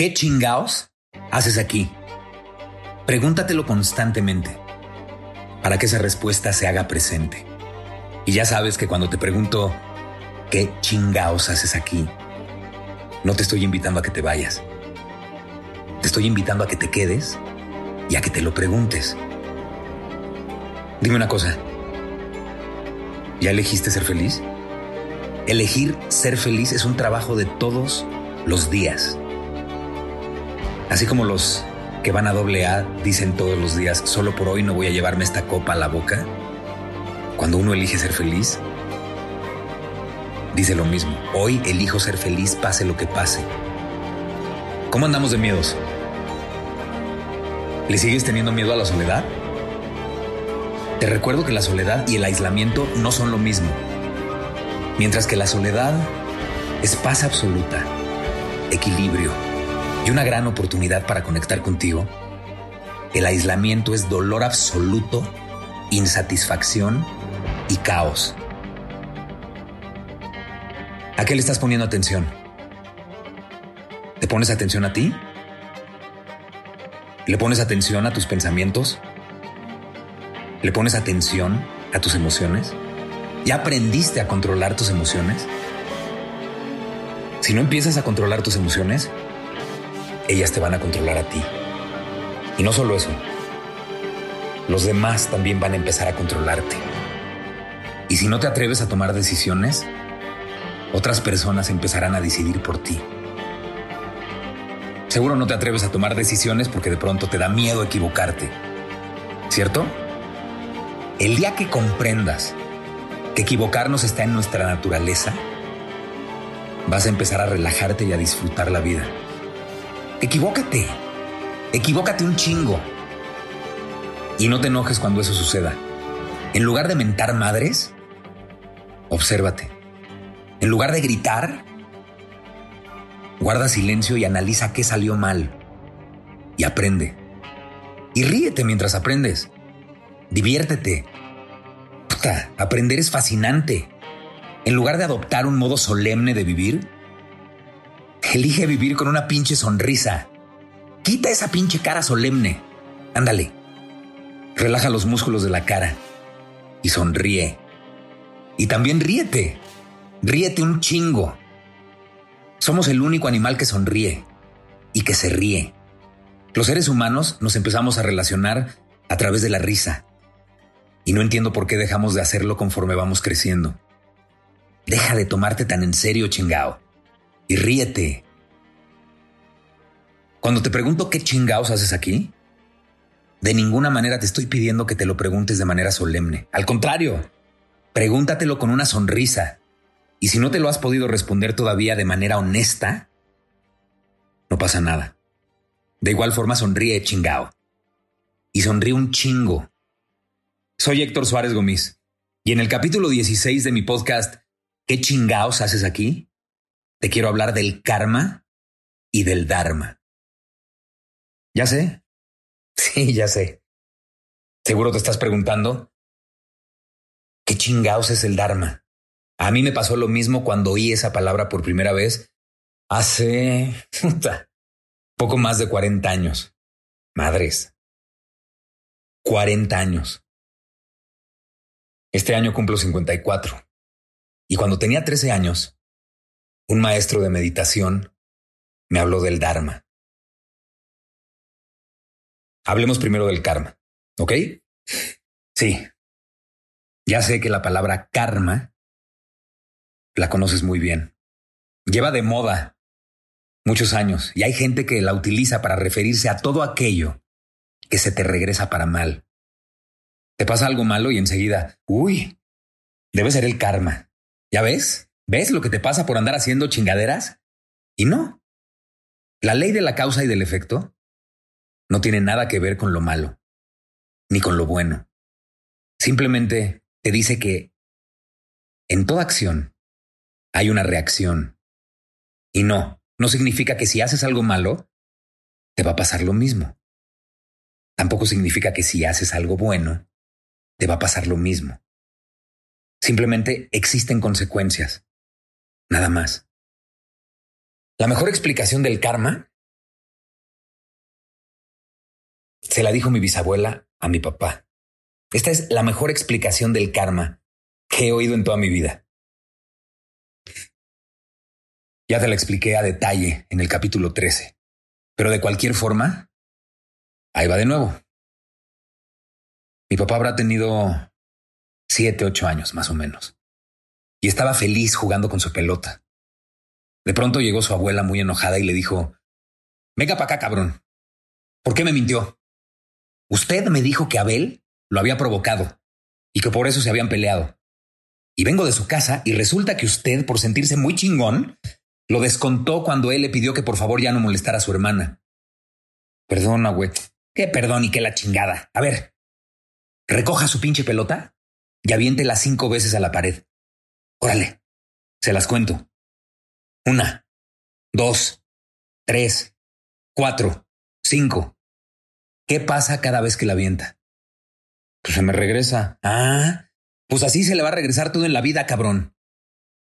¿Qué chingaos haces aquí? Pregúntatelo constantemente para que esa respuesta se haga presente. Y ya sabes que cuando te pregunto ¿qué chingaos haces aquí? No te estoy invitando a que te vayas. Te estoy invitando a que te quedes y a que te lo preguntes. Dime una cosa. ¿Ya elegiste ser feliz? Elegir ser feliz es un trabajo de todos los días. Así como los que van a doble A dicen todos los días, solo por hoy no voy a llevarme esta copa a la boca. Cuando uno elige ser feliz, dice lo mismo. Hoy elijo ser feliz pase lo que pase. ¿Cómo andamos de miedos? ¿Le sigues teniendo miedo a la soledad? Te recuerdo que la soledad y el aislamiento no son lo mismo. Mientras que la soledad es paz absoluta, equilibrio y una gran oportunidad para conectar contigo, el aislamiento es dolor absoluto, insatisfacción y caos. ¿A qué le estás poniendo atención? ¿Te pones atención a ti? ¿Le pones atención a tus pensamientos? ¿Le pones atención a tus emociones? ¿Ya aprendiste a controlar tus emociones? Si no empiezas a controlar tus emociones, ellas te van a controlar a ti. Y no solo eso, los demás también van a empezar a controlarte. Y si no te atreves a tomar decisiones, otras personas empezarán a decidir por ti. Seguro no te atreves a tomar decisiones porque de pronto te da miedo equivocarte. ¿Cierto? El día que comprendas que equivocarnos está en nuestra naturaleza, vas a empezar a relajarte y a disfrutar la vida. Equivócate. Equivócate un chingo. Y no te enojes cuando eso suceda. En lugar de mentar madres, obsérvate. En lugar de gritar, guarda silencio y analiza qué salió mal. Y aprende. Y ríete mientras aprendes. Diviértete. Puta, aprender es fascinante. En lugar de adoptar un modo solemne de vivir, elige vivir con una pinche sonrisa. Quita esa pinche cara solemne. Ándale. Relaja los músculos de la cara y sonríe. Y también ríete. Ríete un chingo. Somos el único animal que sonríe y que se ríe. Los seres humanos nos empezamos a relacionar a través de la risa. Y no entiendo por qué dejamos de hacerlo conforme vamos creciendo. Deja de tomarte tan en serio, chingao. Y ríete. Cuando te pregunto qué chingaos haces aquí, de ninguna manera te estoy pidiendo que te lo preguntes de manera solemne. Al contrario, pregúntatelo con una sonrisa y si no te lo has podido responder todavía de manera honesta, no pasa nada. De igual forma sonríe chingao. Y sonríe un chingo. Soy Héctor Suárez Gómez. Y en el capítulo 16 de mi podcast, ¿Qué chingaos haces aquí? Te quiero hablar del karma y del dharma. Ya sé. Sí, ya sé. Seguro te estás preguntando, ¿qué chingaos es el dharma? A mí me pasó lo mismo cuando oí esa palabra por primera vez hace poco más de 40 años. Madres. 40 años. Este año cumplo 54. Y cuando tenía 13 años, un maestro de meditación me habló del Dharma. Hablemos primero del karma, ¿ok? Sí. Ya sé que la palabra karma la conoces muy bien. Lleva de moda muchos años y hay gente que la utiliza para referirse a todo aquello que se te regresa para mal. Te pasa algo malo y enseguida, uy, debe ser el karma. ¿Ya ves? ¿Ves lo que te pasa por andar haciendo chingaderas? Y no. La ley de la causa y del efecto no tiene nada que ver con lo malo, ni con lo bueno. Simplemente te dice que en toda acción hay una reacción. Y no, no significa que si haces algo malo, te va a pasar lo mismo. Tampoco significa que si haces algo bueno, te va a pasar lo mismo. Simplemente existen consecuencias. Nada más. La mejor explicación del karma se la dijo mi bisabuela a mi papá. Esta es la mejor explicación del karma que he oído en toda mi vida. Ya te la expliqué a detalle en el capítulo 13, pero de cualquier forma, ahí va de nuevo. Mi papá habrá tenido siete, ocho años más o menos, y estaba feliz jugando con su pelota. De pronto llegó su abuela muy enojada y le dijo, Venga para acá, cabrón. ¿Por qué me mintió? Usted me dijo que Abel lo había provocado y que por eso se habían peleado. Y vengo de su casa y resulta que usted, por sentirse muy chingón, lo descontó cuando él le pidió que por favor ya no molestara a su hermana. Perdona, güey. ¿Qué perdón y qué la chingada? A ver, recoja su pinche pelota y aviéntela cinco veces a la pared. Órale, se las cuento. Una, dos, tres, cuatro, cinco. ¿Qué pasa cada vez que la avienta? Pues se me regresa. Ah, pues así se le va a regresar todo en la vida, cabrón.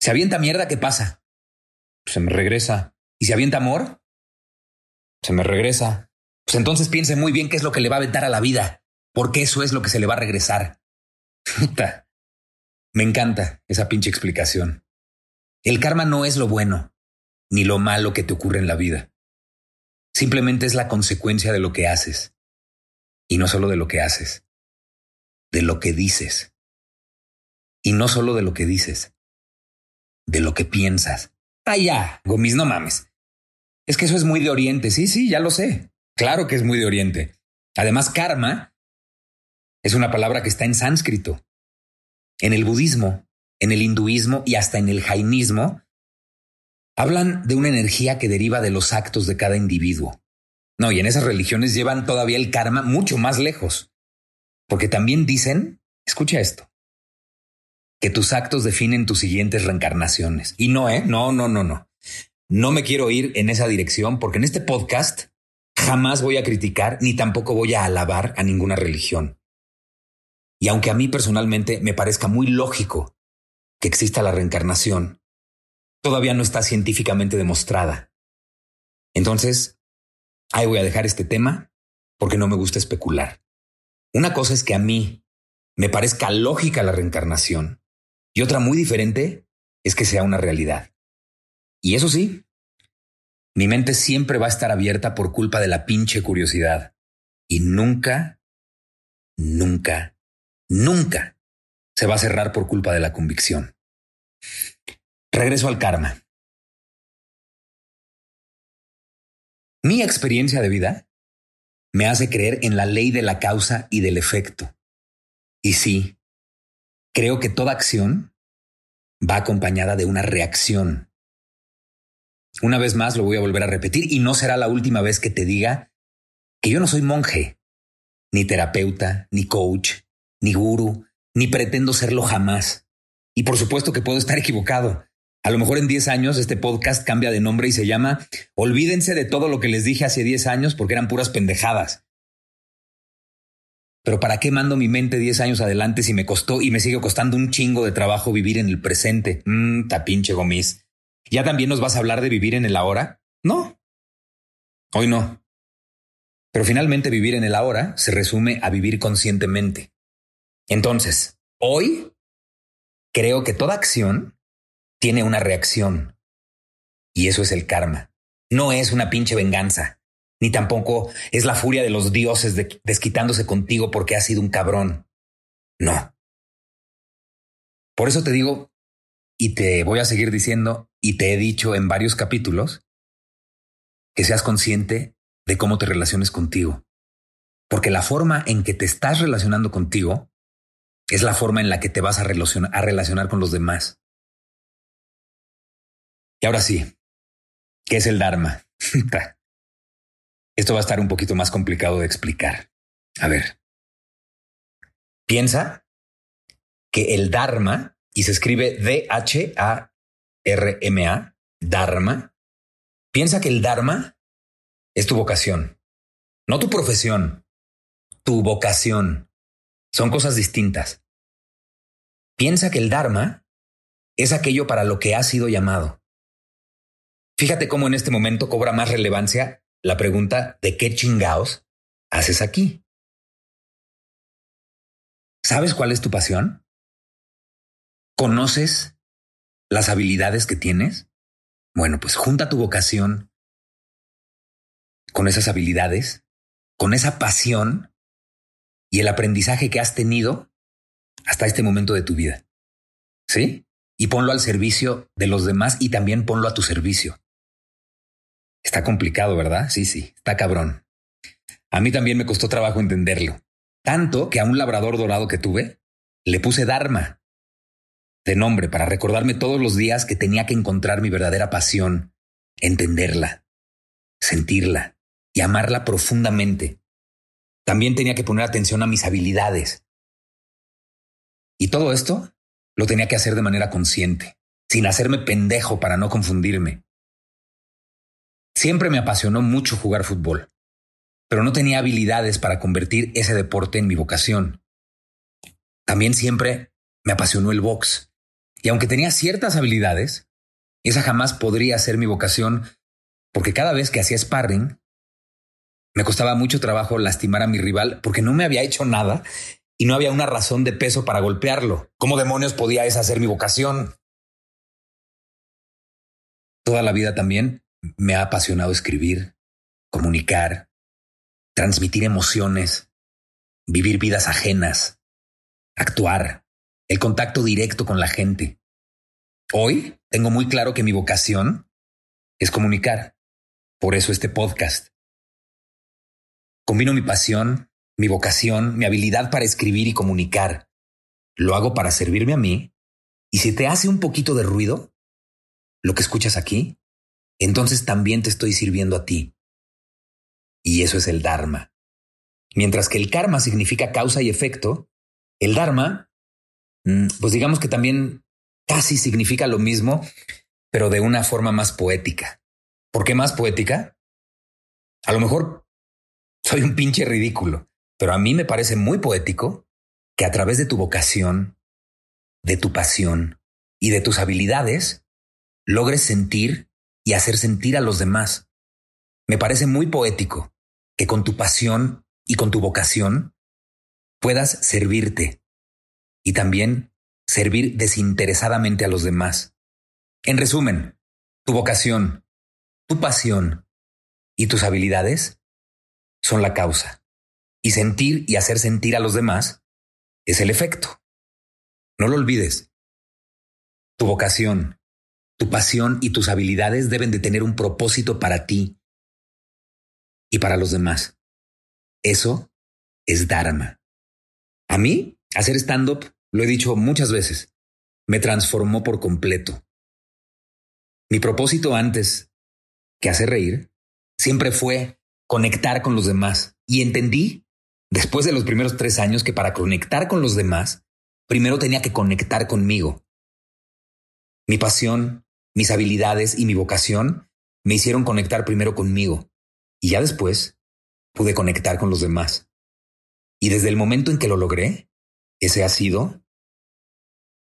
Se avienta mierda, ¿qué pasa? Pues se me regresa. ¿Y si avienta amor? Se me regresa. Pues entonces piense muy bien qué es lo que le va a aventar a la vida, porque eso es lo que se le va a regresar. Puta. Me encanta esa pinche explicación. El karma no es lo bueno, ni lo malo que te ocurre en la vida. Simplemente es la consecuencia de lo que haces. Y no solo de lo que haces, de lo que dices. Y no solo de lo que dices, de lo que piensas. Ah, ya, Gomis, no mames. Es que eso es muy de Oriente. Sí, sí, ya lo sé. Claro que es muy de Oriente. Además, karma es una palabra que está en sánscrito. En el budismo en el hinduismo y hasta en el jainismo, hablan de una energía que deriva de los actos de cada individuo. No, y en esas religiones llevan todavía el karma mucho más lejos, porque también dicen, escucha esto, que tus actos definen tus siguientes reencarnaciones. Y no, ¿eh? No, no, no, no. No me quiero ir en esa dirección porque en este podcast jamás voy a criticar ni tampoco voy a alabar a ninguna religión. Y aunque a mí personalmente me parezca muy lógico que exista la reencarnación, todavía no está científicamente demostrada. Entonces, ahí voy a dejar este tema porque no me gusta especular. Una cosa es que a mí me parezca lógica la reencarnación y otra muy diferente es que sea una realidad. Y eso sí, mi mente siempre va a estar abierta por culpa de la pinche curiosidad y nunca, nunca, nunca se va a cerrar por culpa de la convicción. Regreso al karma. Mi experiencia de vida me hace creer en la ley de la causa y del efecto. Y sí, creo que toda acción va acompañada de una reacción. Una vez más lo voy a volver a repetir y no será la última vez que te diga que yo no soy monje, ni terapeuta, ni coach, ni guru, ni pretendo serlo jamás. Y por supuesto que puedo estar equivocado. A lo mejor en 10 años este podcast cambia de nombre y se llama Olvídense de todo lo que les dije hace 10 años porque eran puras pendejadas. Pero ¿para qué mando mi mente 10 años adelante si me costó y me sigue costando un chingo de trabajo vivir en el presente? Mmm, tapinche gomis. ¿Ya también nos vas a hablar de vivir en el ahora? No. Hoy no. Pero finalmente vivir en el ahora se resume a vivir conscientemente. Entonces, hoy creo que toda acción tiene una reacción. Y eso es el karma. No es una pinche venganza, ni tampoco es la furia de los dioses desquitándose contigo porque has sido un cabrón. No. Por eso te digo, y te voy a seguir diciendo, y te he dicho en varios capítulos, que seas consciente de cómo te relaciones contigo. Porque la forma en que te estás relacionando contigo es la forma en la que te vas a relacionar, con los demás. Y ahora sí, ¿Qué es el Dharma? Esto va a estar un poquito más complicado de explicar. A ver, piensa que el Dharma, y se escribe D-H-A-R-M-A, Dharma, piensa que el Dharma es tu vocación, no tu profesión, tu vocación. Son cosas distintas. Piensa que el Dharma es aquello para lo que has sido llamado. Fíjate cómo en este momento cobra más relevancia la pregunta de qué chingaos haces aquí. ¿Sabes cuál es tu pasión? ¿Conoces las habilidades que tienes? Bueno, pues junta tu vocación con esas habilidades, con esa pasión y el aprendizaje que has tenido hasta este momento de tu vida. ¿Sí? Y ponlo al servicio de los demás y también ponlo a tu servicio. Está complicado, ¿verdad? Sí, sí, está cabrón. A mí también me costó trabajo entenderlo. Tanto que a un labrador dorado que tuve, le puse Dharma de nombre para recordarme todos los días que tenía que encontrar mi verdadera pasión, entenderla, sentirla y amarla profundamente. También tenía que poner atención a mis habilidades. Y todo esto lo tenía que hacer de manera consciente, sin hacerme pendejo para no confundirme. Siempre me apasionó mucho jugar fútbol, pero no tenía habilidades para convertir ese deporte en mi vocación. También siempre me apasionó el box, y aunque tenía ciertas habilidades, esa jamás podría ser mi vocación, porque cada vez que hacía sparring, me costaba mucho trabajo lastimar a mi rival porque no me había hecho nada y no había una razón de peso para golpearlo. ¿Cómo demonios podía esa ser mi vocación? Toda la vida también me ha apasionado escribir, comunicar, transmitir emociones, vivir vidas ajenas, actuar, el contacto directo con la gente. Hoy tengo muy claro que mi vocación es comunicar. Por eso este podcast. Combino mi pasión, mi vocación, mi habilidad para escribir y comunicar. Lo hago para servirme a mí. Y si te hace un poquito de ruido, lo que escuchas aquí, entonces también te estoy sirviendo a ti. Y eso es el Dharma. Mientras que el karma significa causa y efecto, el Dharma, mm, pues digamos que también casi significa lo mismo, pero de una forma más poética. ¿Por qué más poética? A lo mejor soy un pinche ridículo, pero a mí me parece muy poético que a través de tu vocación, de tu pasión y de tus habilidades, logres sentir y hacer sentir a los demás. Me parece muy poético que con tu pasión y con tu vocación puedas servirte y también servir desinteresadamente a los demás. En resumen, tu vocación, tu pasión y tus habilidades son la causa. Y sentir y hacer sentir a los demás es el efecto. No lo olvides. Tu vocación, tu pasión y tus habilidades deben de tener un propósito para ti y para los demás. Eso es Dharma. A mí, hacer stand-up, lo he dicho muchas veces, me transformó por completo. Mi propósito antes que hacer reír siempre fue conectar con los demás. Y entendí, después de los primeros tres años, que para conectar con los demás, primero tenía que conectar conmigo. Mi pasión, mis habilidades y mi vocación me hicieron conectar primero conmigo y ya después pude conectar con los demás. Y desde el momento en que lo logré, ese ha sido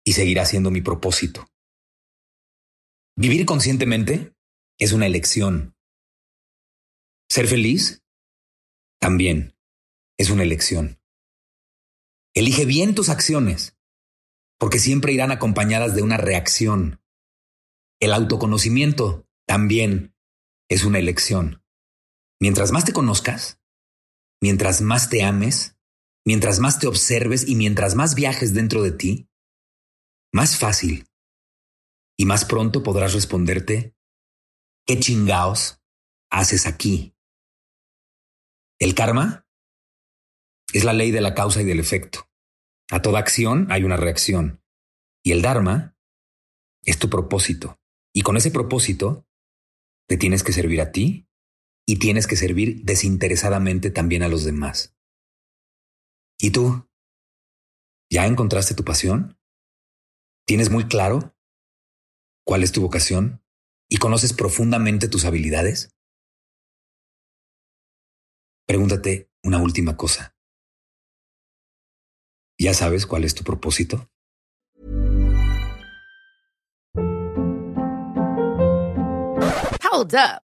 y seguirá siendo mi propósito. Vivir conscientemente es una elección. Ser feliz también es una elección. Elige bien tus acciones, porque siempre irán acompañadas de una reacción. El autoconocimiento también es una elección. Mientras más te conozcas, mientras más te ames, mientras más te observes y mientras más viajes dentro de ti, más fácil y más pronto podrás responderte, ¿qué chingaos haces aquí? El karma es la ley de la causa y del efecto. A toda acción hay una reacción. Y el Dharma es tu propósito. Y con ese propósito, te tienes que servir a ti y tienes que servir desinteresadamente también a los demás. ¿Y tú? ¿Ya encontraste tu pasión? ¿Tienes muy claro cuál es tu vocación y conoces profundamente tus habilidades? Pregúntate una última cosa. ¿Ya sabes cuál es tu propósito? Hold up.